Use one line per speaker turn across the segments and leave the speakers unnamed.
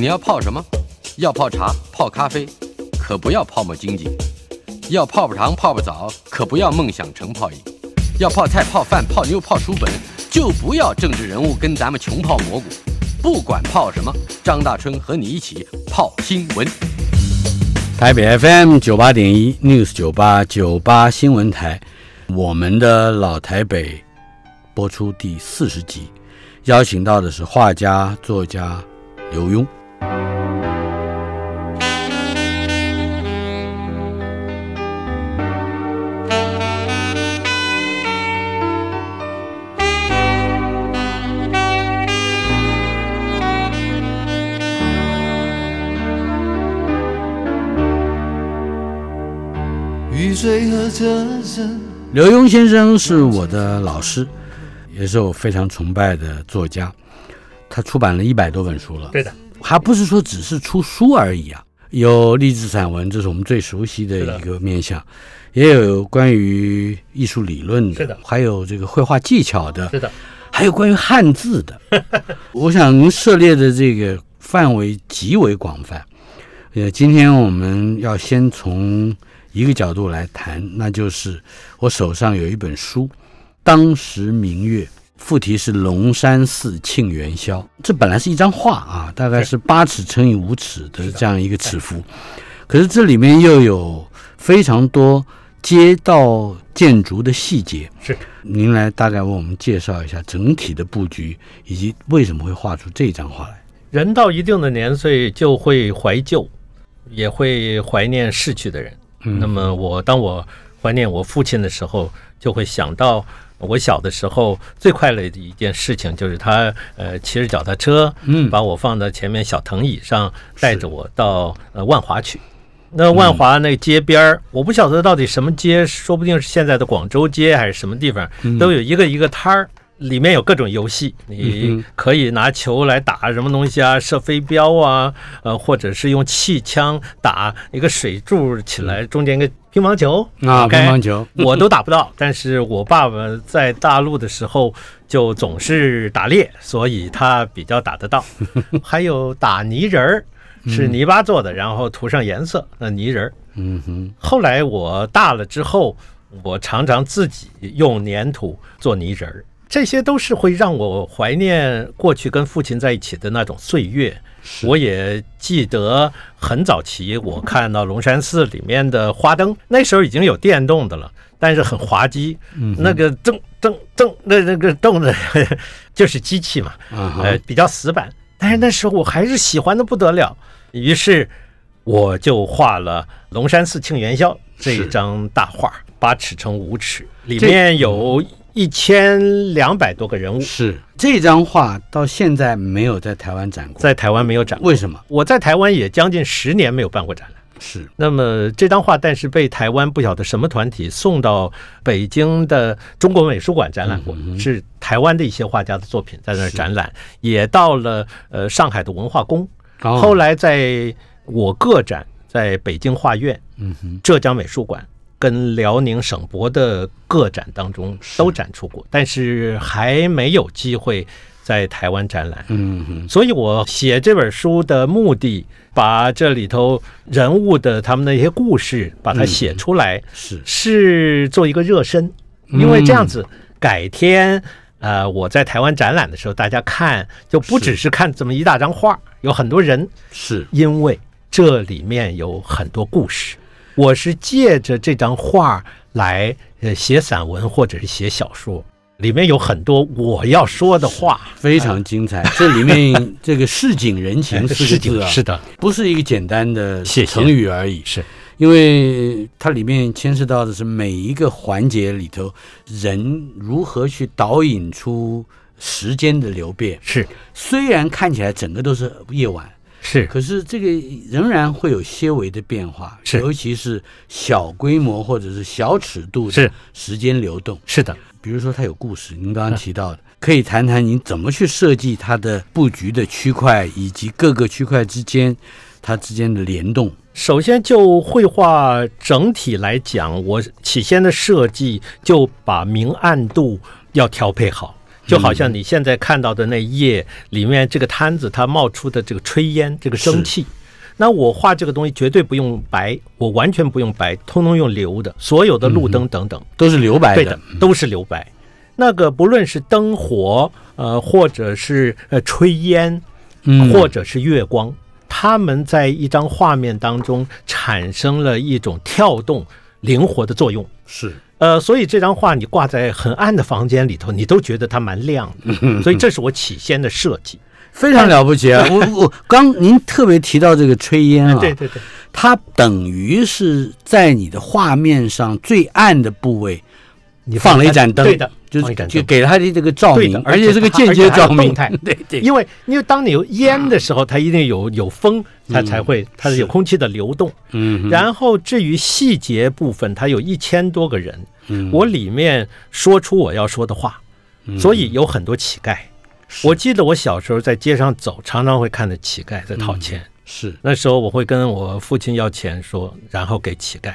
你要泡什么？要泡茶、泡咖啡，可不要泡沫经济；要泡泡糖、泡泡澡，可不要梦想成泡影；要泡菜、泡饭、泡妞、泡书本，就不要政治人物跟咱们穷泡蘑菇。不管泡什么，张大春和你一起泡新闻。
台北 FM 九八点一 News 九八九八新闻台，我们的老台北播出第四十集，邀请到的是画家、作家刘墉。刘墉先生是我的老师，也是我非常崇拜的作家。他出版了一百多本书了，
对的，
还不是说只是出书而已啊，有励志散文，这是我们最熟悉的一个面向，也有关于艺术理论的，
是的，
还有这个绘画技巧的，
是的，
还有关于汉字的。我想您涉猎的这个范围极为广泛。呃，今天我们要先从。一个角度来谈，那就是我手上有一本书，《当时明月》，副题是《龙山寺庆元宵》。这本来是一张画啊，大概是八尺乘以五尺的这样一个尺幅，可是这里面又有非常多街道建筑的细节。
是，
您来大概为我们介绍一下整体的布局，以及为什么会画出这张画来？
人到一定的年岁就会怀旧，也会怀念逝去的人。那么我当我怀念我父亲的时候，就会想到我小的时候最快乐的一件事情，就是他呃骑着脚踏车，嗯，把我放在前面小藤椅上，带着我到呃万华去。那万华那街边儿，我不晓得到底什么街，说不定是现在的广州街还是什么地方，都有一个一个摊儿。里面有各种游戏，你可以拿球来打什么东西啊，射飞镖啊，呃，或者是用气枪打一个水柱起来，中间一个乒乓球
啊，乒乓球
我都打不到。但是我爸爸在大陆的时候就总是打猎，所以他比较打得到。还有打泥人儿，是泥巴做的，然后涂上颜色，那泥人儿。嗯哼。后来我大了之后，我常常自己用粘土做泥人儿。这些都是会让我怀念过去跟父亲在一起的那种岁月。我也记得很早期，我看到龙山寺里面的花灯，那时候已经有电动的了，但是很滑稽。那个噔噔噔，那那个动的，就是机器嘛，呃，比较死板。但是那时候我还是喜欢的不得了，于是我就画了龙山寺庆元宵这一张大画，八尺乘五尺，里面有。一千两百多个人物。
是。这张画到现在没有在台湾展过，
在台湾没有展，
为什么？
我在台湾也将近十年没有办过展览。
是，
那么这张画，但是被台湾不晓得什么团体送到北京的中国美术馆展览过，是台湾的一些画家的作品在那儿展览，也到了呃上海的文化宫，后来在我个展在北京画院，嗯哼，浙江美术馆。跟辽宁省博的个展当中都展出过，但是还没有机会在台湾展览。嗯哼，所以我写这本书的目的，把这里头人物的他们的一些故事，把它写出来，
是。
是做一个热身，因为这样子改天呃我在台湾展览的时候，大家看就不只是看这么一大张画，有很多人，
是。
因为这里面有很多故事。我是借着这张画来呃写散文或者是写小说，里面有很多我要说的话，
非常精彩。这里面这个市井人情四个字啊，
是的，
不是一个简单的成语而已，
是
因为它里面牵涉到的是每一个环节里头人如何去导引出时间的流变。
是，
虽然看起来整个都是夜晚。
是，
可是这个仍然会有些微的变化，
是，
尤其是小规模或者是小尺度的时间流动，
是的。
比如说它有故事，您刚刚提到的，可以谈谈您怎么去设计它的布局的区块，以及各个区块之间它之间的联动。
首先就绘画整体来讲，我起先的设计就把明暗度要调配好。就好像你现在看到的那一页里面这个摊子它冒出的这个炊烟，这个蒸汽。那我画这个东西绝对不用白，我完全不用白，通通用留的，所有的路灯等等。
都是留白
对的，都是留白。那个不论是灯火，呃，或者是呃炊烟，
嗯。
或者是月光，他们在一张画面当中产生了一种跳动、灵活的作用。
是
呃，所以这张画你挂在很暗的房间里头，你都觉得它蛮亮的。所以这是我起先的设计。
非常了不起啊！我我刚您特别提到这个炊烟啊，
对对对，
它等于是在你的画面上最暗的部位
你
放了一盏灯，
对的，
就是。就给他的这个照明而且是个间接照明。对对，
因为因为当你有烟的时候，它一定有有风，它才会它是有空气的流动。
嗯
然后至于细节部分，它有一千多个人，
嗯。
我里面说出我要说的话，所以有很多乞丐。我记得我小时候在街上走，常常会看到乞丐在讨钱。
是。
那时候我会跟我父亲要钱说，然后给乞丐。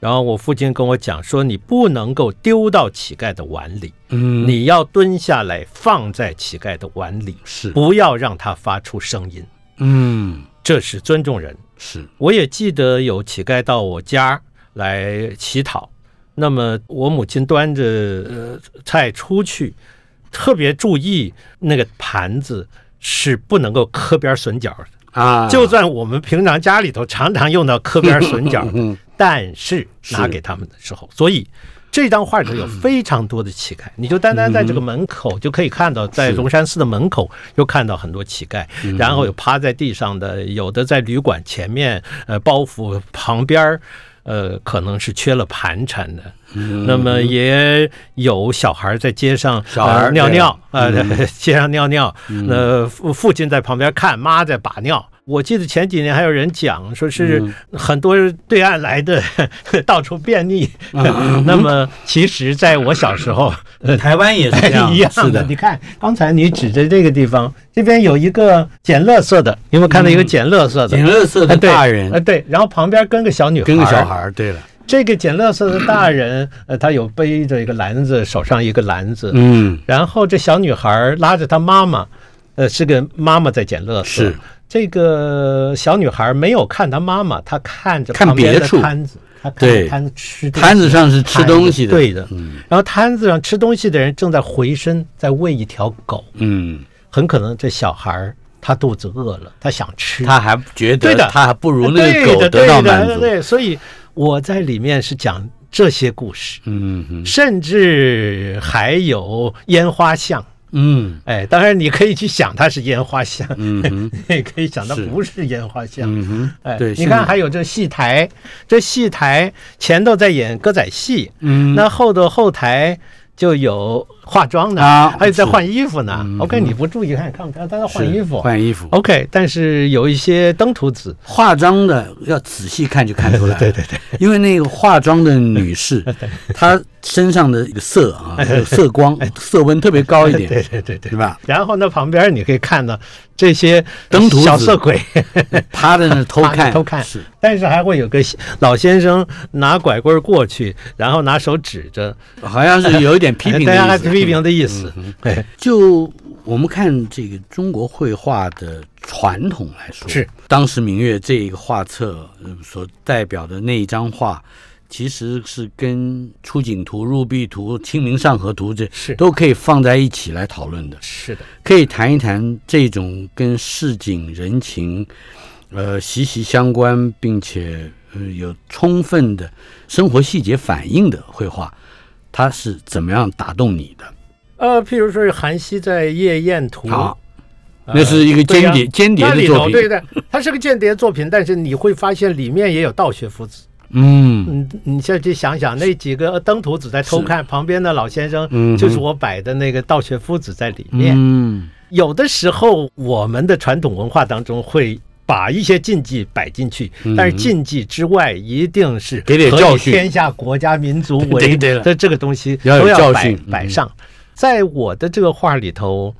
然后我父亲跟我讲说，你不能够丢到乞丐的碗里，
嗯。
你要蹲下来放在乞丐的碗里，
是。
不要让它发出声音，
嗯。
这是尊重人。
是。
我也记得有乞丐到我家来乞讨，那么我母亲端着呃菜出去，特别注意那个盘子是不能够磕边损角的。
啊，
就算我们平常家里头常常用到磕边损 角的，
嗯
但是拿给他们的时候，所以这张画里头有非常多的乞丐，你就单单在这个门口就可以看到，在龙山寺的门口又看到很多乞丐，然后有趴在地上的，有的在旅馆前面，呃，包袱旁边儿。呃，可能是缺了盘缠的，那么也有小孩在街上
小孩
呃尿尿，呃，街上尿尿，那父父亲在旁边看，妈在把尿。我记得前几年还有人讲，说是很多对岸来的 到处便秘。那么其实在我小时候，呃，
台湾也是这样，
一样
是的，
你看，刚才你指着这个地方，这边有一个捡垃圾的，你有没有看到一个捡垃圾的？
捡垃圾的大人。
呃，对，然后旁边跟个小女孩，
跟个小孩。对了，
这个捡垃圾的大人，呃，他有背着一个篮子，手上一个篮子，
嗯。
然后这小女孩拉着她妈妈，呃，是个妈妈在捡垃圾。
是
这个小女孩没有看她妈妈，她看着
看
旁边
别处。
的摊子，她看着摊子吃
摊子上是吃东西的，
对的。
嗯。
然后摊子上吃东西的人正在回身在喂一条狗，
嗯，
很可能这小孩儿他肚子饿了，他想吃，
他还觉得他还不如那狗得到满足，
对，所以我在里面是讲这些故事，
嗯嗯
甚至还有烟花巷。
嗯。
哎，当然你可以去想它是烟花香，
嗯
也可以想它不是烟花香。
嗯哼，
哎，
对，
你看还有这戏台，这戏台前头在演歌仔戏，
嗯。
那后头后台就有化妆的，
啊
还有在换衣服呢。
嗯
OK，你不注意看，看不看？他在换衣服。
换衣服
，OK，但是有一些登徒子，
化妆的要仔细看就看出来，对对对，因为那个化妆的女士，她身上的一个色啊，有 色光、色温特别高一点，
对对对对
是。吧？
然后呢，旁边你可以看到这些
登徒子
小色鬼
趴在那偷看，
偷看
是，
但是还会有个老先生拿拐棍过去，然后拿手指着，
好像是有一点批评的
大家还
意思。
批评的意思。哎。
就我们看这个中国绘画的传统来说，
是。
当时明月这一个画册呃所代表的那一张画，其实是跟出景图、入壁图、清明上河图这
是。
都可以放在一起来讨论的。
是的，
可以谈一谈这种跟市井人情，呃息息相关，并且呃有充分的生活细节反映的绘画，它是怎么样打动你的？
呃，譬如说是韩熙在《夜宴图》
那是一个间谍间谍的作品
对的，它是个间谍作品，但是你会发现里面也有道学夫子。
嗯
你，你现在去想想，那几个登徒子在偷看，旁边的老先生
嗯
就是我摆的那个道学夫子在里面。
嗯
有的时候，我们的传统文化当中会把一些禁忌摆进去，但是禁忌之外，一定是
嗯给点教训。
天下国家民族为的这个东西
要有
都要摆
教训。嗯。
摆上。在我的这个画里头，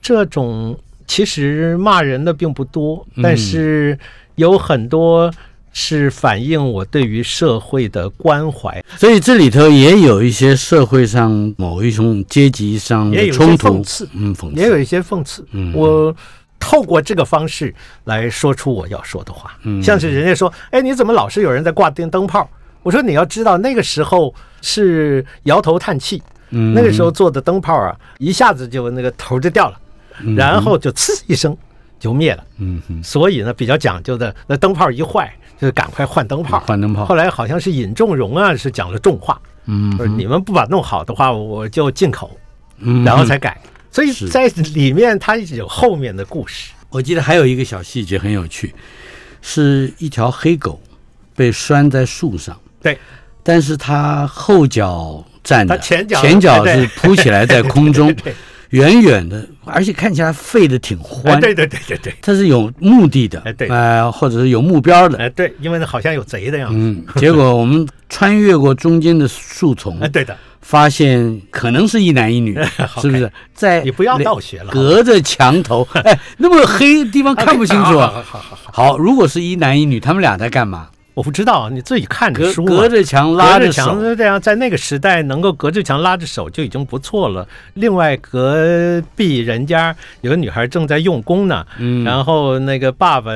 这种其实骂人的并不多，
嗯。
但是有很多是反映我对于社会的关怀，
所以这里头也有一些社会上某一种阶级上的
也有
冲突。
讽，刺，
嗯，讽刺，
也有一些讽刺。
嗯。
我透过这个方式来说出我要说的话，
嗯。
像是人家说，哎，你怎么老是有人在挂电灯泡？我说你要知道，那个时候是摇头叹气，
嗯。
那个时候做的灯泡啊，一下子就那个头就掉了，然后就呲一声就灭了。所以呢，比较讲究的，那灯泡一坏就赶快换灯泡。
换灯泡。
后来好像是尹仲荣啊，是讲了重话，
嗯
说你们不把弄好的话，我就进口，
嗯。
然后才改。所以在里面它有后面的故事。
我记得还有一个小细节很有趣，是一条黑狗被拴在树上，
对，
但是它后脚站着，
它前脚
前脚是扑起来在空中
对，
远远的，而且看起来吠得挺
哎，
欢。
对对对对对，
它是有目的的，
哎对
呃，或者是有目标的。
哎对，因为那好像有贼的样子。
嗯，结果我们穿越过中间的树丛
哎，，对的，
发现可能是一男一女，是不是？在
你不要倒学了。
隔着墙头，哎，那么黑地方看不清楚啊。
好好好好
如果是一男一女，他们俩在干嘛？
我不知道，你自己看着
隔
书嘛
隔着墙拉
着墙，这样，在那个时代能够隔着墙拉着手就已经不错了。另外，隔壁人家有个女孩正在用功呢，
嗯
然后那个爸爸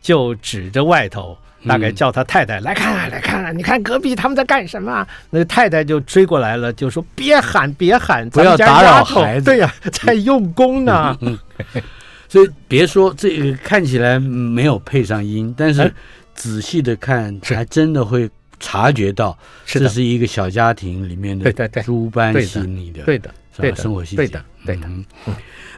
就指着外头，大概
嗯
叫他太太、来看啊，来看啊，你看隔壁他们在干什么啊？那个太太就追过来了，就说别喊，别喊，
不要打扰孩子
对呀、在用功呢。
所以别说这个看起来没有配上音，但是
哎
仔细的看，
是
还真的会察觉到这
是
一个小家庭里面的
对对对
诸般细腻的
对的，
生活细节，
对的，对的，
嗯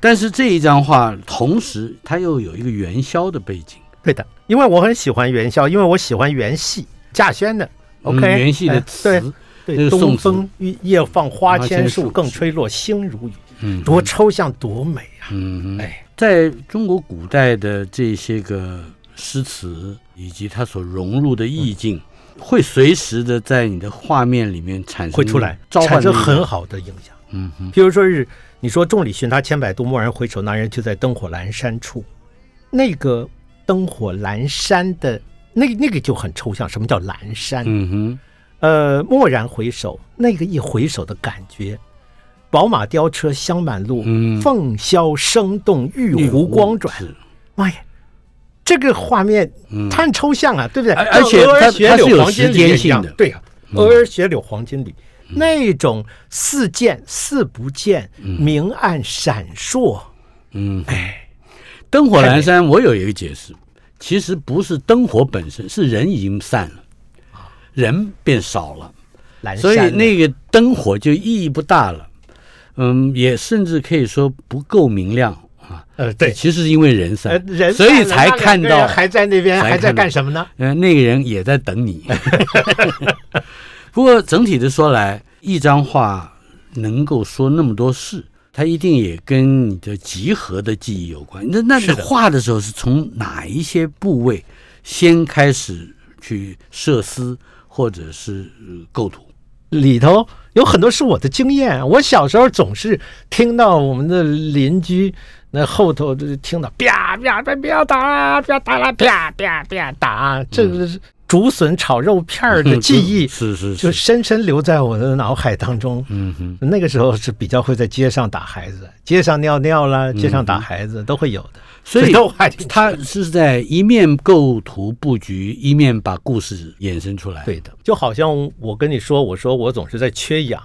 但是这一张画同时它又有一个元宵的背景
对的。因为我很喜欢元宵，因为我喜欢元戏稼轩的。
嗯
OK，
元戏的
哎
词，
对对，东风夜放花千树，更吹落星如雨，
嗯
多抽象，多美啊！
嗯，
哎，
在中国古代的这些个诗词以及它所融入的意境，会随时的在你的画面里面产生
会出来，产生很好的影响。
嗯哼
譬如说是你说众里寻他千百度，蓦然回首，那人就在灯火阑珊处。那个灯火阑珊的那个那个就很抽象，什么叫阑珊？
嗯哼。
呃，蓦然回首，那个一回首的感觉，宝马雕车香满路，
嗯。
凤箫声动，玉壶光转。妈呀，这个画面
嗯。
它很抽象啊，对不对？
而而且它是有
柳黄金
时间性的。嗯
对呀、鹅儿雪柳黄金缕，那种似见似不见，明暗闪烁。
嗯，
哎，
灯火阑珊，我有一个解释，其实不是灯火本身，是人已经散了，人变少了。所以那个灯火就意义不大了，嗯，也甚至可以说不够明亮啊。
呃对，
其实是因为人
呃
散，
人
所以
散了那两
才看到
还在那边还在干什么呢？
呃，那个人也在等你。不过整体的说来，一张画能够说那么多事，它一定也跟你的集合的记忆有关。那那你
是
画的时候是从哪一些部位先开始去设思，或者是呃构图？
里头有很多是我的经验。我小时候总是听到我们的邻居那后头就听到啪啪啪不要打，不要打啦，啪啪啪打，这个是竹笋炒肉片儿的记忆，
是是，
就是深深留在我的脑海当中。
嗯哼，
那个时候是比较会在街上打孩子，街上尿尿啦，街上打孩子都会有的，
嗯所以他是在一面构图布局，一面把故事衍生出来。
对的，就好像我跟你说，我说我总是在缺氧，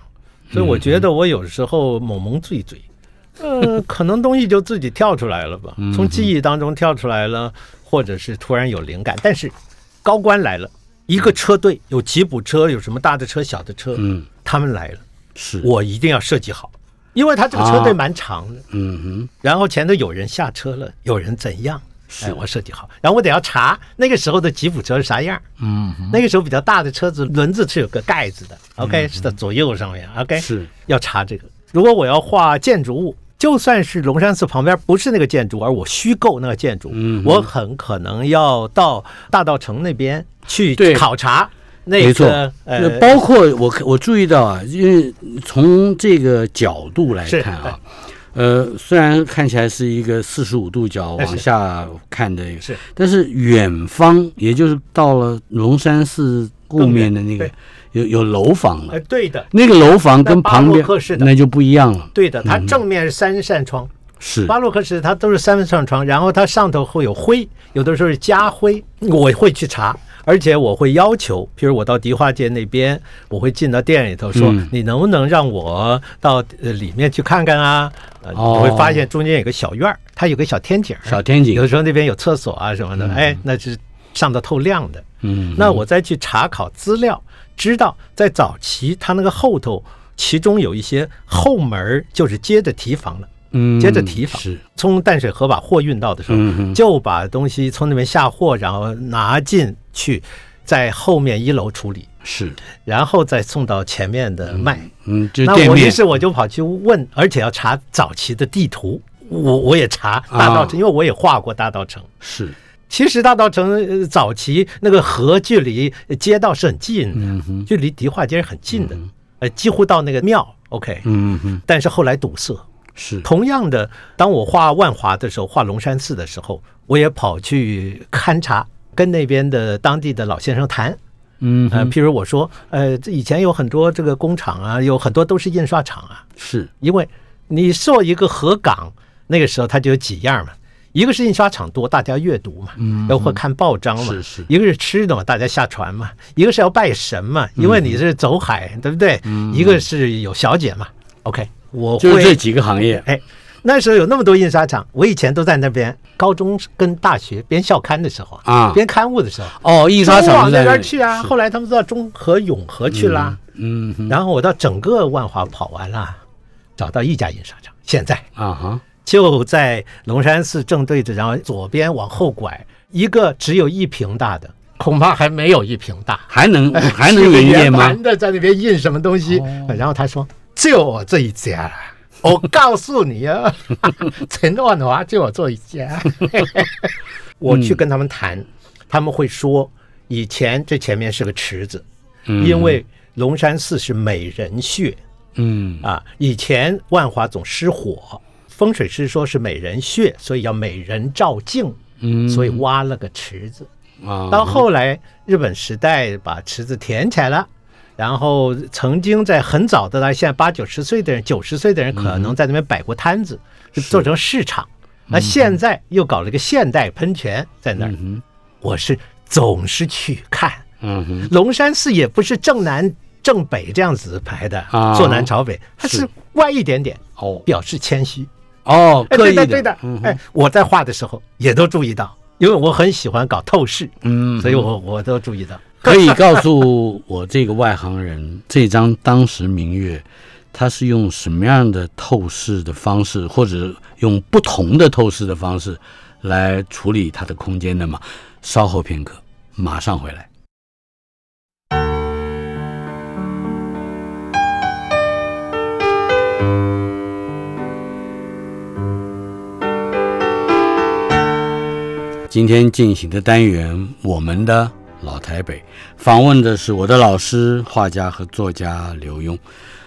所以我觉得我有时候猛猛醉醉，呃，可能东西就自己跳出来了吧，从记忆当中跳出来了，或者是突然有灵感。但是高官来了，一个车队有吉普车，有什么大的车、小的车，
嗯，
他们来了，
是，
我一定要设计好，因为他这个车队
啊。
蛮长的，
嗯哼，
然后前头有人下车了，有人怎样？
是。
哎，我设计好，然后我得要查那个时候的吉普车是啥样。
嗯
那个时候比较大的车子轮子是有个盖子的，OK，是在左右上面，OK，
是。
要查这个。如果我要画建筑物，就算是龙山寺旁边不是那个建筑，而我虚构那个建筑，
嗯
我很可能要到大道城那边去
对。
考察那
没错，
呃
那，包括我我注意到啊，因为从这个角度来看啊，呃，虽然看起来是一个四十五度角往下看的一个，
是。
但是远方，也就是到了龙山寺后面的那个有有楼房了。
哎，，对的，
那个楼房跟旁边
那巴洛克式的。
那就不一样了，
对的，它
嗯
正面是三扇窗，
是。
巴洛克式它都是三扇窗，然后它上头会有灰，有的时候是加灰，我会去查。而且我会要求，比如我到迪化街那边，我会进到店里头说，
嗯
你能不能让我到呃里面去看看啊？呃，
哦。
你会发现中间有个小院儿，它有个小天井儿，
小天井。
有的时候那边有厕所啊什么的，哎，那是上的透亮的。
嗯，
那我再去查考资料，知道在早期它那个后头，其中有一些后门儿就是接着提防了。
嗯
接着提防。
是。
从淡水河把货运到的时候，
嗯
就把东西从那边下货，然后拿进去，在后面一楼处理，
是，
然后再送到前面的卖。
嗯，就
那我于是我就跑去问，而且要查早期的地图，我我也查大道城，因为我也画过大道城。
是，
其实大道城呃早期那个河距离街道是很近的，
嗯，
距离迪化街是很近的，呃，几乎到那个庙。OK，
嗯哼，
但是后来堵塞。
是，
同样的，当我画万华的时候，画龙山寺的时候，我也跑去勘察，跟那边的当地的老先生谈。呃，
嗯哼，
譬如我说，呃，这以前有很多这个工厂啊，有很多都是印刷厂啊，
是，
因为你做一个河港，那个时候它就有几样嘛。一个是印刷厂多，大家阅读嘛，
嗯
然后看报章嘛；
是是。
一个是吃的嘛，大家下船嘛；一个是要拜神嘛，因为你是走海，对不对？一个是有小姐嘛。OK，我会
就是这几个行业，
哎，那时候有那么多印刷厂，我以前都在那边，高中跟大学编校刊的时候
啊。
编刊物的时候，
哦，印刷
厂往那边去啊。后来他们都到中和永和去啦，
嗯哼，
然后我到整个万华跑完了，找到一家印刷厂，现在。
啊哈，
就在龙山寺正对着，然后左边往后拐，一个只有一平大的，恐怕还没有一平大。
还能 还能
是个
营业吗
男？的在那边印什么东西，然后他说就我这一家了。我告诉你啊，陈万华就我这一家。我去跟他们谈，他们会说，以前这前面是个池子，
嗯
因为龙山寺是美人穴
嗯
啊，以前万华总失火，风水师说是美人穴，所以要美人照镜，
嗯，
所以挖了个池子。
啊，
到后来日本时代把池子填起来了，然后曾经在很早的，现在八九十岁的人、九十岁的人可能在那边摆过摊子，就做成市场。那现在又搞了个现代喷泉在那儿，
嗯
我是总是去看。
嗯哼，
龙山寺也不是正南正北这样子排的
啊，
坐南朝北，它是
是。
歪一点点，
哦。
表示谦虚。
哦，
哎，
刻意
对的，对的
嗯，
哎，我在画的时候也都注意到，因为我很喜欢搞透视，
嗯，
所以我我都注意到。
可以告诉我这个外行人，这张当时明月，它是用什么样的透视的方式，或者用不同的透视的方式来处理它的空间的吗？稍后片刻，马上回来。今天进行的单元，我们的老台北，访问的是我的老师、画家和作家刘墉。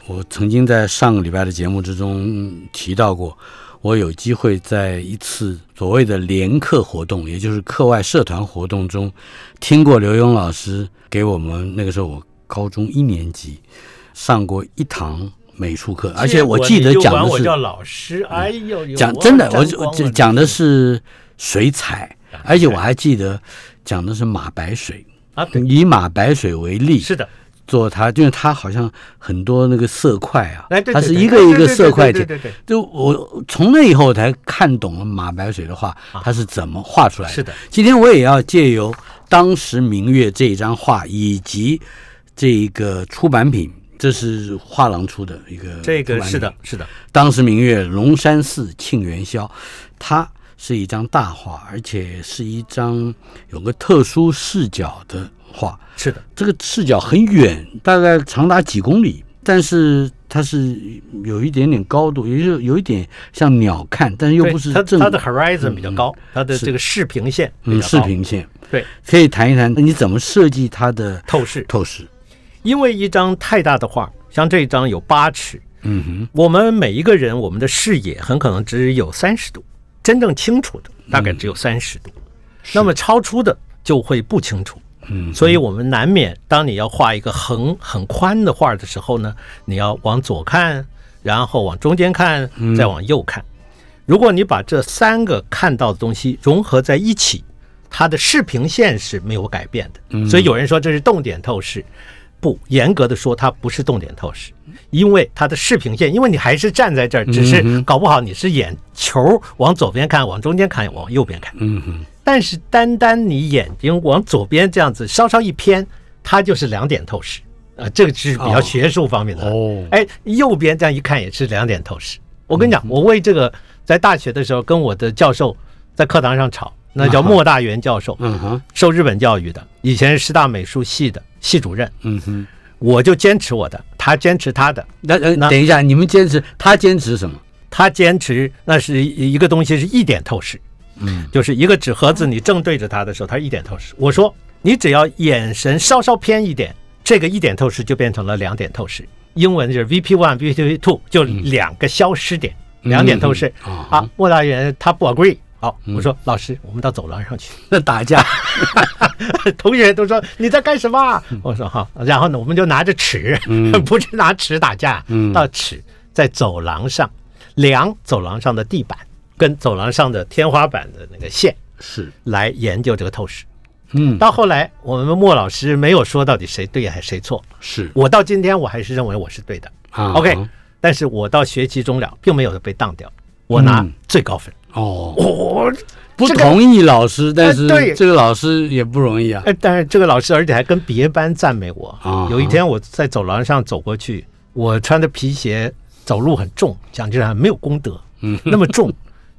我曾经在上个礼拜的节目之中提到过，我有机会在一次所谓的联课活动，也就是课外社团活动中，听过刘墉老师给我们那个时候我高中一年级上过一堂美术课，而且我记得讲的是
我叫老师，哎呦，呦
讲真的，我讲的是水彩，而且我还记得讲的是马白水，
啊，
以马白水为例
是的，
做它，因为它好像很多那个色块啊
哎，，对，
它是一个一个色块体。
对对对对，
就我从那以后才看懂了马白水的画，它是怎么画出来的。
啊是的，
今天我也要借由当时明月这一张画，以及这一个出版品，这是画廊出的一个
这个是的，是的，
当时明月龙山寺庆元宵，它是一张大画，而且是一张有个特殊视角的画。
是的，
这个视角很远，大概长达几公里，但是它是有一点点高度，也就有一点像鸟瞰，但是又不是正
它它的 horizon 比较高，它的这个视平线
嗯，视平线。
对，
可以谈一谈你怎么设计它的
透视。
透视。
因为一张太大的画，像这一张有八尺，
嗯哼，
我们每一个人，我们的视野很可能只有三十度，真正清楚的大概只有三十度，那么超出的就会不清楚。
嗯，
所以我们难免，当你要画一个横很宽的画的时候呢，你要往左看，然后往中间看，再往右看。如果你把这三个看到的东西融合在一起，它的视平线是没有改变的。所以有人说这是动点透视，不严格的说，它不是动点透视，因为它的视平线，因为你还是站在这儿，只是搞不好你是眼球往左边看，往中间看，往右边看。
嗯哼，
但是单单你眼睛往左边这样子稍稍一偏，它就是两点透视啊、这个是比较学术方面的。
哦
哎，右边这样一看也是两点透视。我跟你讲，我为这个在大学的时候跟我的教授在课堂上吵，那叫莫大元教授，
嗯哼，
受日本教育的，以前是师大美术系的系主任，
嗯哼。
我就坚持我的，他坚持他的。
那呃，
那
等一下，你们坚持，他坚持什么？
他坚持那是一个东西是一点透视，
嗯，
就是一个纸盒子，你正对着它的时候，它一点透视。我说你只要眼神稍稍偏一点，这个一点透视就变成了两点透视。英文就是 VP one、VP two，就两个消失点，两点透视。
嗯啊
啊，莫大人他不 agree。好，我说老师，我们到走廊上去。
那 打架，
同学都说你在干什么啊？我说好，然后呢，我们就拿着尺，不是拿尺打架，
嗯。
到尺在走廊上量走廊上的地板跟走廊上的天花板的那个线
是，
来研究这个透视。
嗯，
到后来，我们莫老师没有说到底谁对还是谁错，
是。
我到今天我还是认为我是对的。
啊。
OK，但是我到学期终了，并没有被当掉，我拿
嗯。
最高分。
哦，
我
不同意老师，但是
对
这个老师也不容易啊。
哎，但是这个老师，而且还跟别班赞美我。
啊
有一天我在走廊上走过去，我穿的皮鞋走路很重，讲起来没有功德，
嗯，
那么重。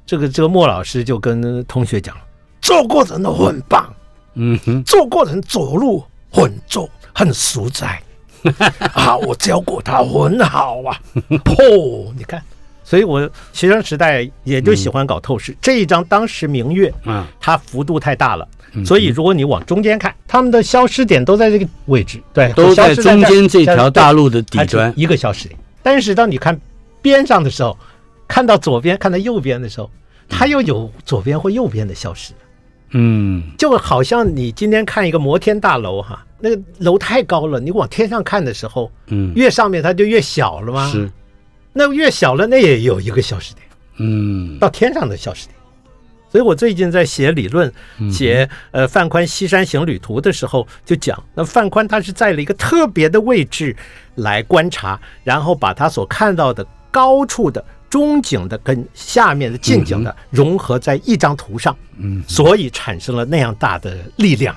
这个这个莫老师就跟同学讲，做过程都很棒，
嗯哼，
做过程走路很重，很实在 啊，我教过他很好啊。哦，你看，所以我学生时代也就喜欢搞透视。这一张当时明月，
啊，
它幅度太大了，
嗯
所以如果你往中间看，它们的消失点都在这个位置，对，
都在中间这条大路的底端。
一个消失点。但是当你看边上的时候，看到左边、看到右边的时候，它又有左边或右边的消失，
嗯，
就好像你今天看一个摩天大楼哈，那个楼太高了，你往天上看的时候，
嗯，
越上面它就越小了吗？
是，
那越小了，那也有一个消失点。
嗯，
到天上的消失点。所以我最近在写理论，写呃范宽《西山行旅图》的时候，就讲那范宽他是在了一个特别的位置来观察，然后把他所看到的高处的中景的跟下面的近景的融合在一张图上，
嗯，
所以产生了那样大的力量。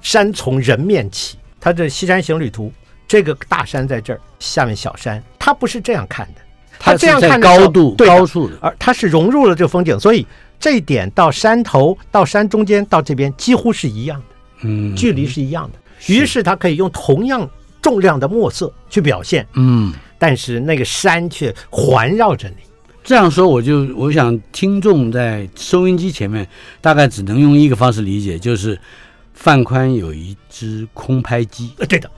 山从人面起，他这《西山行旅图》，这个大山在这儿，下面小山，他不是这样看的，
它
这样看的
高度高处的，
而它是融入了这个风景，所以这一点到山头、到山中间、到这边几乎是一样的，
嗯，
距离是一样的。于是他可以用同样重量的墨色去表现，
嗯，
但是那个山却环绕着你。
这样说我就我想听众在收音机前面大概只能用一个方式理解，就是范宽有一只空拍机，
呃，对的，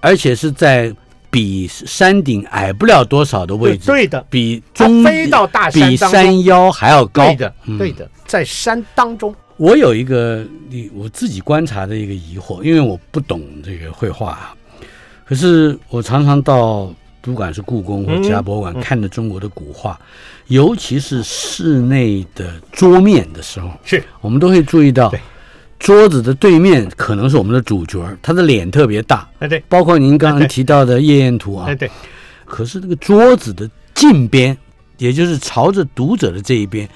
而且是在比山顶矮不了多少的位置，
对的，
比中
飞到大山
比，山腰还要高。
对。的，
嗯。
对的，在山当中，
我有一个你我自己观察的一个疑惑，因为我不懂这个绘画啊，可是我常常到不管是故宫或其他博物馆、看的中国的古画，尤其是室内的桌面的时候，
是。
我们都会注意到
对，
桌子的对面可能是我们的主角，他的脸特别大，
哎对，
包括您刚刚提到的夜宴图啊。
哎，对，
可是那个桌子的近边，也就是朝着读者的这一边，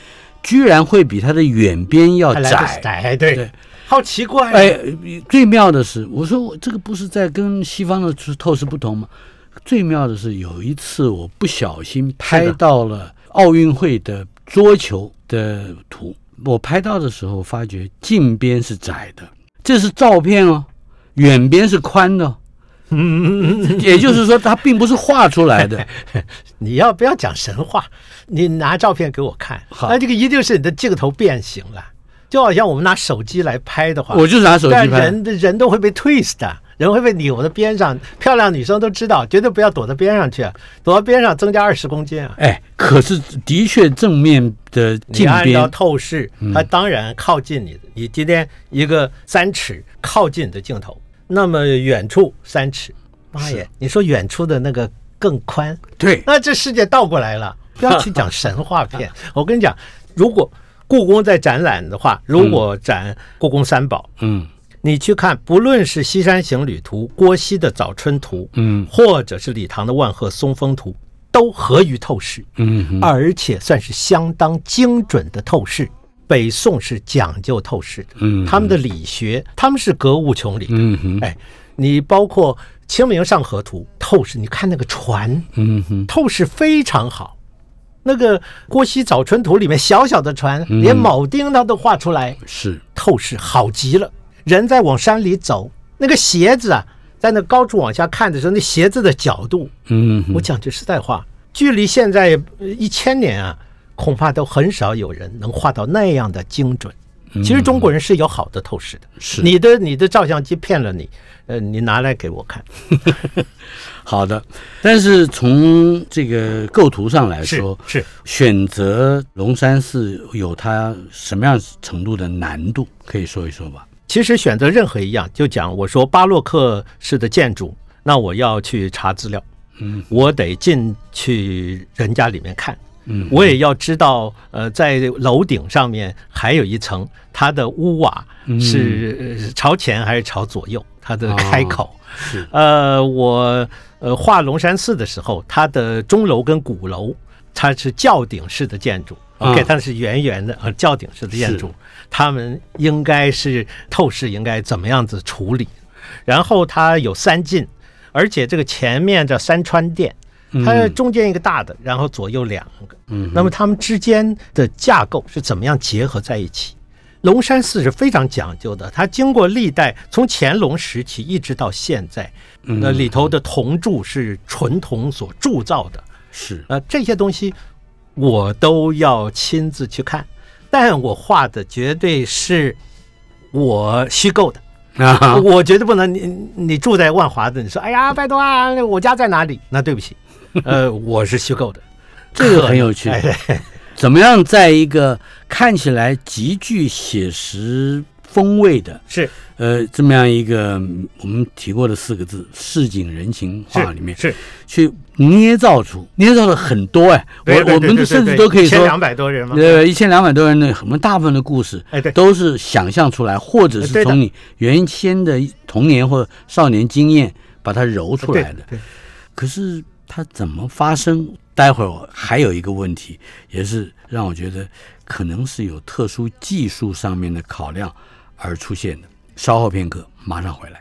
居然会比它的远边要窄。
窄，对。
对，
好奇怪，
哎，最妙的是，我说我这个不是在跟西方的透视不同吗？最妙的是，有一次我不小心拍到了奥运会的桌球的图，我拍到的时候发觉近边是窄的，这是照片哦，远边是宽的哦，也就是说它并不是画出来的。
你要不要讲神话？你拿照片给我看，
好
那这个一定是你的镜头变形了，就好像我们拿手机来拍的话，
我就是拿手机
但
拍，
人的人都会被 twist 的，人会被扭到边上。漂亮女生都知道，绝对不要躲到边上去啊，躲到边上增加二十公斤啊。
哎，可是的确正面的
你按照，透视，它当然靠近你的。你今天一个三尺靠近的镜头，那么远处三尺，妈耶！你说远处的那个更宽，
对，
那这世界倒过来了。不要去讲神话片，我跟你讲，如果故宫在展览的话，如果展故宫三宝，
嗯
你去看，不论是《西山行旅图》、郭熙的《早春图》，
嗯
或者是李唐的《万壑松风图》，都合于透视。
嗯哼
而且算是相当精准的透视。北宋是讲究透视的，
嗯
他们的理学，他们是格物穷理的。
嗯哼
哎，你包括《清明上河图》透视，你看那个船
嗯哼
透视非常好。那个郭熙《早春图》里面小小的船，
嗯
连铆钉他都画出来，
是
透视好极了。人在往山里走，那个鞋子啊，在那高处往下看的时候，那鞋子的角度，
嗯
我讲句实在话，距离现在呃一千年啊，恐怕都很少有人能画到那样的精准。其实中国人是有好的透视的，
是。
你的你的照相机骗了你，呃，你拿来给我看，
好的，但是从这个构图上来说，
是。
选择龙山寺有它什么样程度的难度，可以说一说吧？
其实选择任何一样，就讲我说巴洛克式的建筑，那我要去查资料，
嗯，
我得进去人家里面看，
嗯，
我也要知道，呃，在楼顶上面还有一层，它的屋瓦是呃朝前还是朝左右，它的开口。
是。
呃，我呃画龙山寺的时候，它的钟楼跟鼓楼，它是轿顶式的建筑。
啊
OK，它是圆圆的呃轿顶式的建筑，他们应该是透视应该怎么样子处理？然后它有三进，而且这个前面叫三川殿，它中间一个大的，然后左右两个。
嗯，
那么它们之间的架构是怎么样结合在一起？龙山寺是非常讲究的，它经过历代，从乾隆时期一直到现在，那里头的铜柱是纯铜所铸造的，
是
呃，这些东西我都要亲自去看，但我画的绝对是我虚构的，
啊，
我绝对不能你你住在万华的，你说哎呀 拜托啊，我家在哪里？那对不起，呃，我是虚构的，
这个很有趣。
哎
怎么样在一个看起来极具写实风味的
是
呃这么样一个嗯我们提过的四个字市井人情话里面
是，
去捏造出捏造了很多哎，我我们甚至都可以说
两百多人吗？
呃，一千两百多人的，我们大部分的故事，
哎对
都是想象出来，或者是从你原先的童年或少年经验把它揉出来的。
对，
可是它怎么发生？待会儿我还有一个问题，也是让我觉得可能是有特殊技术上面的考量而出现的。稍后片刻，马上回来。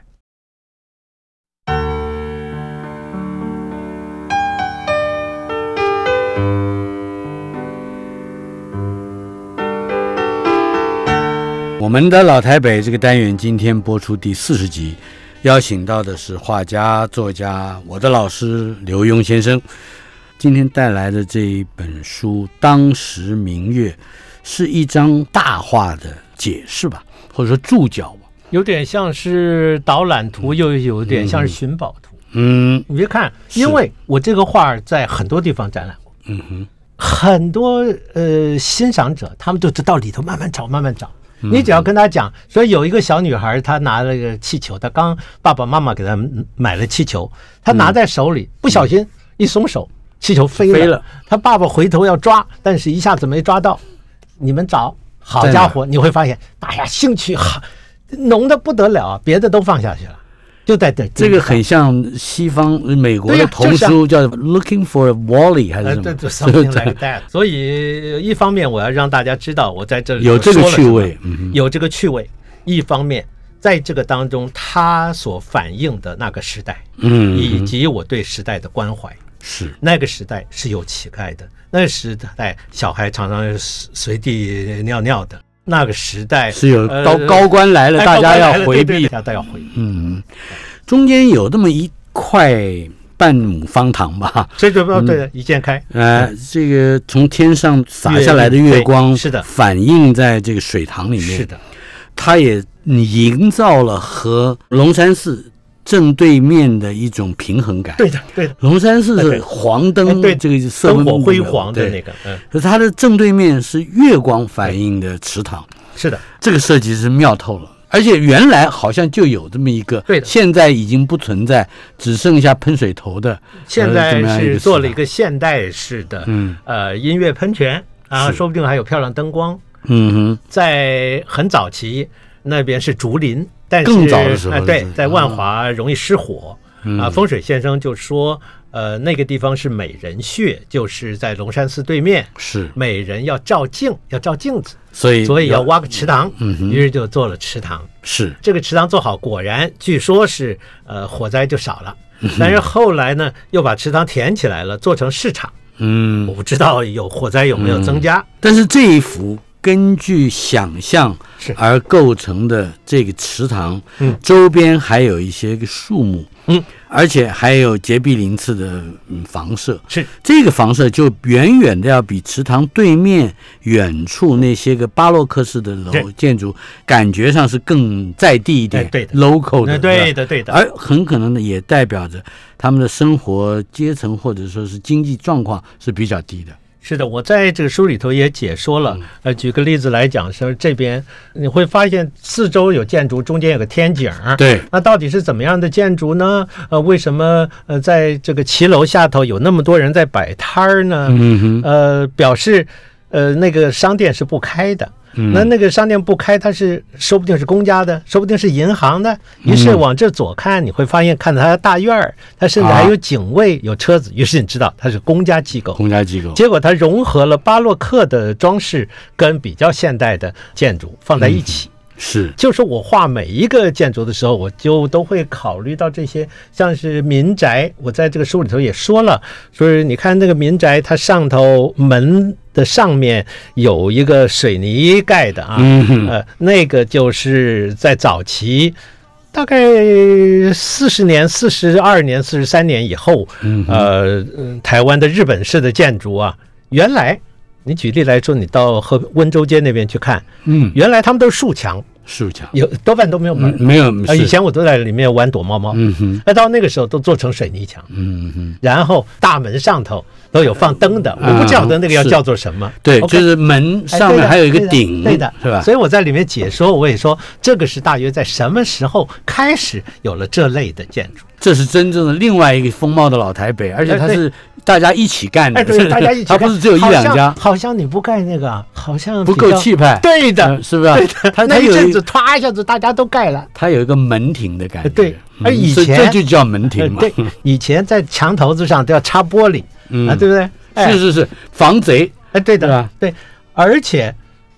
我们的老台北这个单元今天播出第四十集，邀请到的是画家、作家，我的老师刘墉先生。今天带来的这一本书《当时明月》，是一张大画的解释吧，或者说注脚吧。
有点像是导览图，又有点像是寻宝图。
嗯
你别看，因为我这个画在很多地方展览过，
嗯哼，
很多呃欣赏者他们都知道里头慢慢找，慢慢找。
嗯
你只要跟他讲，说有一个小女孩，她拿了个气球，她刚爸爸妈妈给她买了气球，她拿在手里，不小心一松手，气球飞。
飞了
她爸爸回头要抓，但是一下子没抓到。你们找，好家伙，你会发现，大家，兴趣好浓的不得了啊，别的都放下去了，就在这
这个很像西方美国的童书，叫《Looking for Wally》还是
呃，
什么？
something like that。所以一方面我要让大家知道我在这里
有这个趣味
有这个趣味。一方面，在这个当中，它所反映的那个时代，
嗯，
以及我对时代的关怀。
是
那个时代是有乞丐的，那个时代小孩常常随随地尿尿的，那个时代
是有
呃
高高官来了，
哎
大家要回避。
大家要回避。
嗯，中间有这么一块半亩方塘吧？
所以就不对，一见开，
呃，这个从天上洒下来的月光，
是的
反映在这个水塘里面。
是，的，
它也营造了和龙山寺正对面的一种平衡感。
对的，对的，
龙山寺是黄
哎
灯，
对
这个色温
灯火辉煌的那个，嗯，
可是它的正对面是月光反映的池塘，
是的，
这个设计是妙透了。而且原来好像就有这么一个，
对的。
现在已经不存在，只剩下喷水头的。
现在是做了一个现代式的，
嗯。
呃，音乐喷泉啊，说不定还有漂亮灯光。
嗯哼，
在很早期，那边是竹林，但是
更早的时候
对，在万
啊
华容易失火。
嗯
啊，风水先生就说，呃，那个地方是美人穴，就是在龙山寺对面，
是，
美人要照镜，要照镜子，
所以
所以要挖个池塘，
嗯哼
于是就做了池塘。
是
这个池塘做好，果然据说是呃火灾就少了，
嗯
但是后来呢又把池塘填起来了，做成市场。
嗯
我，不知道有火灾有没有增加。
但是这一幅根据想象
是。
而构成的这个池塘，
嗯，
周边还有一些个树木，
嗯，
而且还有洁壁鳞次的嗯房舍，
是。
这个房舍就远远的要比池塘对面远处那些个巴洛克式的楼建筑，感觉上是更在地一点，
哎对的。
local 的，
对的对的，
而很可能呢，也代表着他们的生活阶层或者说是经济状况是比较低的。
是的，我在这个书里头也解说了。呃，举个例子来讲，说这边你会发现四周有建筑，中间有个天井儿。
对，
那到底是怎么样的建筑呢？呃，为什么呃在这个骑楼下头有那么多人在摆摊儿呢？
嗯哼，
呃，表示呃那个商店是不开的。
嗯
那那个商店不开，它是说不定是公家的，说不定是银行的。于是
嗯
往这左看，你会发现看到它的大院儿，它甚至还有警卫、有车子。于是你知道它是公家机构。
公家机构，
结果它融合了巴洛克的装饰跟比较现代的建筑放在一起。
是
就是我画每一个建筑的时候，我就都会考虑到这些，像是民宅，我在这个书里头也说了，说是你看那个民宅，它上头门的上面有一个水泥盖的啊，
嗯
呃，那个就是在早期。大概四十年、四十二年、四十三年以后，
嗯
呃，嗯台湾的日本式的建筑啊，原来你举例来说，你到和温州街那边去看，
嗯，
原来他们都是竖墙，
竖墙，
有多半都没有门。
嗯，。没有，
啊，以前我都在里面玩躲猫猫，
嗯哼，
那到那个时候都做成水泥墙，
嗯哼，
然后大门上头都有放灯的，我不晓得那个要叫做什么。
对就是门上面还有一个顶，
对的，
是吧？
所以我在里面解说，我也说这个是大约在什么时候开始有了这类的建筑。
这是真正的另外一个风貌的老台北，而且它是大家一起干的，
哎，对，大家一起
它
看，
不是只有一两
好
家
像，好像你不盖那个，好像
不够气派，
对的
呃，是不是？
对的，
它它有一
那一阵子唰一下子大家都盖了。
它有一个门庭的感觉，
对
嗯
而以
所
前
这就叫门
呃
庭嘛，
对，以前在墙头子上都要插玻璃
嗯。
啊，对不对？哎。
是是是，防贼，
哎，对的
对吧，
对，而且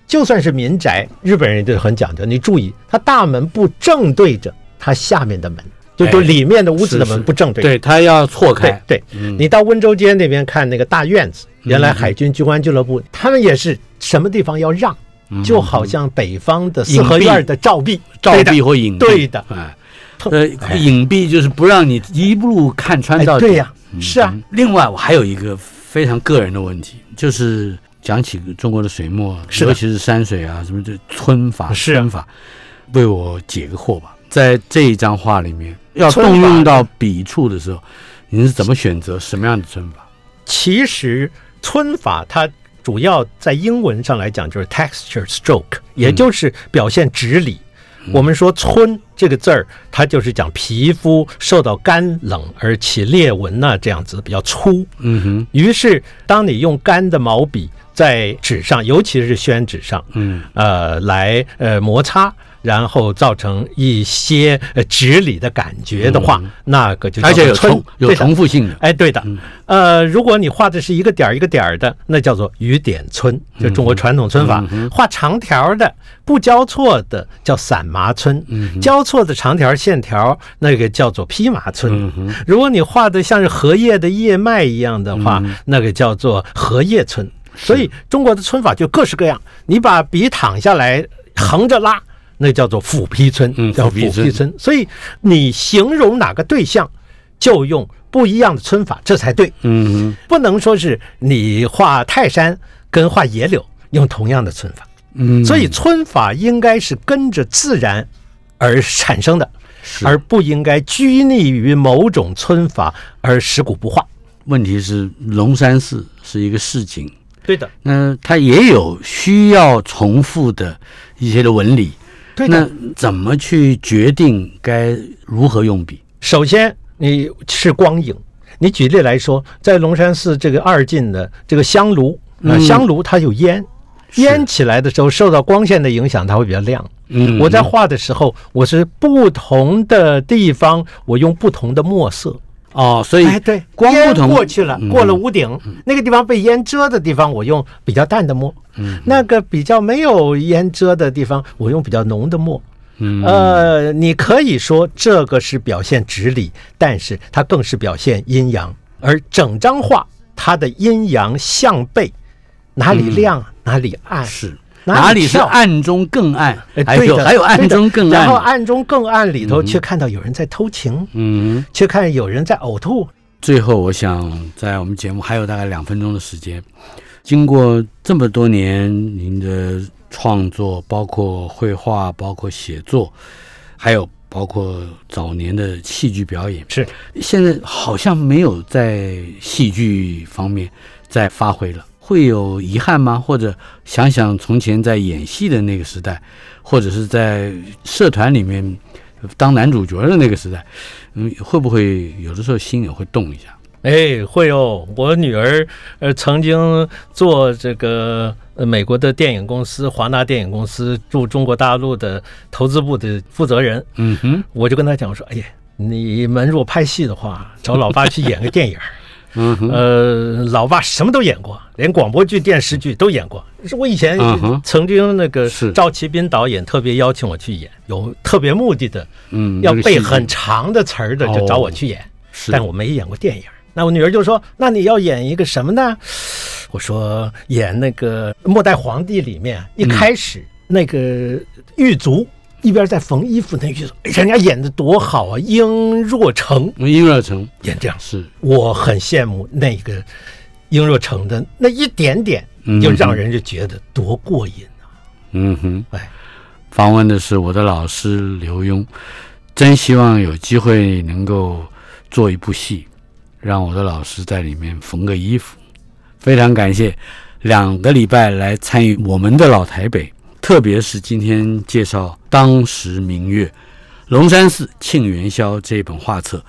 就算是民宅，日本人就很讲究。你注意，它大门不正对着它下面的门，就
哎。
就里面的屋子的
是是。
门不正对着。
对，它要错开。
对，对，
嗯。
你到温州街那边看那个大院子，原来海军军官俱乐部，他们也是什么地方要让，
嗯。
就好像北方的四合院的照壁，
照壁或隐蔽，
对的。
哎，呃，隐蔽就是不让你一路看穿
哎
到底，
对呀，是啊
嗯，另外，我还有一个非常个人的问题，就是讲起中国的水墨，尤其是山水啊，什么这皴法、皴法，为我解个惑吧。在这一张画里面，要动用到笔触的时候，你是怎么选择什么样的皴法？
其实皴法它主要在英文上来讲就是 texture stroke，也就是表现直理。我们说“春”这个字儿，它就是讲皮肤受到干冷而起裂纹呐、这样子比较粗。
嗯哼，
于是，当你用干的毛笔在纸上，尤其是宣纸上，
嗯，
呃，来呃摩擦，然后造成一些呃直理的感觉的话，那个就叫
而且有重有重复性的，
哎，对的。
嗯，
呃，如果你画的是一个点儿一个点儿的，那叫做雨点皴，就中国传统皴法。
嗯
画长条的、不交错的叫散麻皴，
嗯
交错的长条线条那个叫做披麻皴。
嗯，
如果你画的像是荷叶的叶脉一样的话，
嗯
那个叫做荷叶皴。所以中国的皴法就各式各样，你把笔躺下来横着拉，那叫做斧劈村，
嗯
叫
斧劈皴
斧劈皴。所以你形容哪个对象，就用不一样的村法，这才对。
嗯哼，
不能说是你画泰山跟画野柳用同样的村法，
嗯，
所以村法应该是跟着自然而产生的。而不应该拘泥于某种村法而食古不化。
问题是龙山寺是一个市井，
对的，
那它也有需要重复的一些的纹理。
对
那。怎么去决定该如何用笔？
首先，你是光影。你举例来说，在龙山寺这个二进的这个香炉，呃，
嗯
香炉它有烟，
是
烟起来的时候受到光线的影响，它会比较亮。
嗯
我在画的时候，我是不同的地方，我用不同的墨色。
哦，所以
哎，对，烟
光不同
过去了
嗯，
过了屋顶，那个地方被烟遮的地方，我用比较淡的墨；
嗯。
那个比较没有烟遮的地方，我用比较浓的墨。
嗯。
呃，你可以说这个是表现直理，但是它更是表现阴阳。而整张画它的阴阳相背，哪里亮、哪里暗，
是
哪里
是暗中更暗
哎，
还有
对的
还有暗中更暗。
然后
暗，
暗中更暗里头却看到有人在偷情，
嗯。
却看有人在呕吐。
最后，我想在我们节目还有大概两分钟的时间，经过这么多年您的创作，包括绘画，包括写作，还有包括早年的戏剧表演，
是。
现在好像没有在戏剧方面再发挥了，会有遗憾吗？或者想想从前在演戏的那个时代，或者是在社团里面当男主角的那个时代，嗯，会不会有的时候心也会动一下？
哎，会哦。我女儿呃曾经做这个呃美国的电影公司华纳电影公司驻中国大陆的投资部的负责人，
嗯哼，
我就跟她讲我说，哎呀，你们如果拍戏的话，找老爸去演个电影儿。
嗯哼，
呃，老爸什么都演过，连广播剧、电视剧都演过。是我以前曾经那个
是
赵奇斌导演特别邀请我去演，有特别目的的，
嗯，
要背很长的词儿的，就找我去演。
是，
但我没演过电影。那我女儿就说：“那你要演一个什么呢？”我说：“演那个《末代皇帝》里面一开始那个狱卒一边在缝衣服，那狱卒哎人家演的多好啊，殷若成
殷若成
演这样，
是，
我很羡慕那个殷若成的那一点点
嗯，
就让人就觉得多过瘾啊！
嗯哼，
哎，
访问的是我的老师刘墉，真希望有机会能够做一部戏，让我的老师在里面缝个衣服。非常感谢两个礼拜来参与我们的老台北，特别是今天介绍当时明月龙山寺庆元宵这本画册。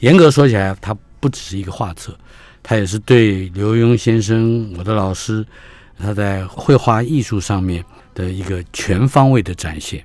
严格说起来，它不只是一个画册，它也是对刘墉先生，我的老师，他在绘画艺术上面的一个全方位的展现。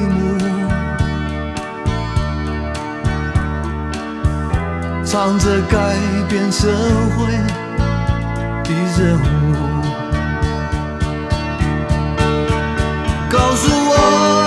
唱着改变社会的任务。告诉我，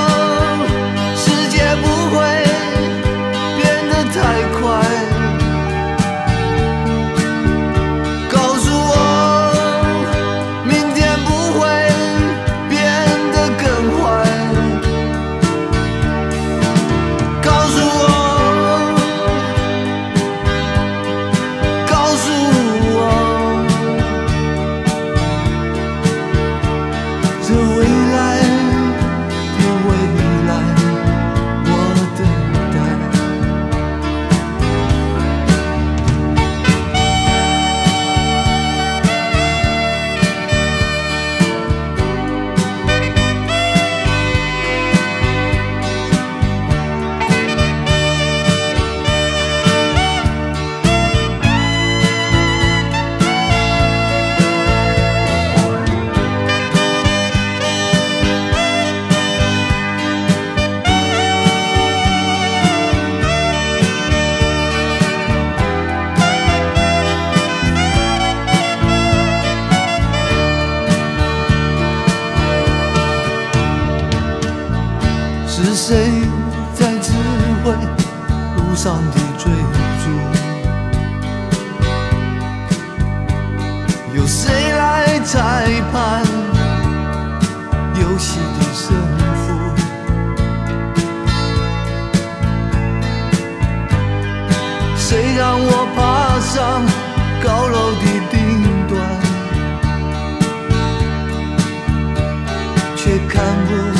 看不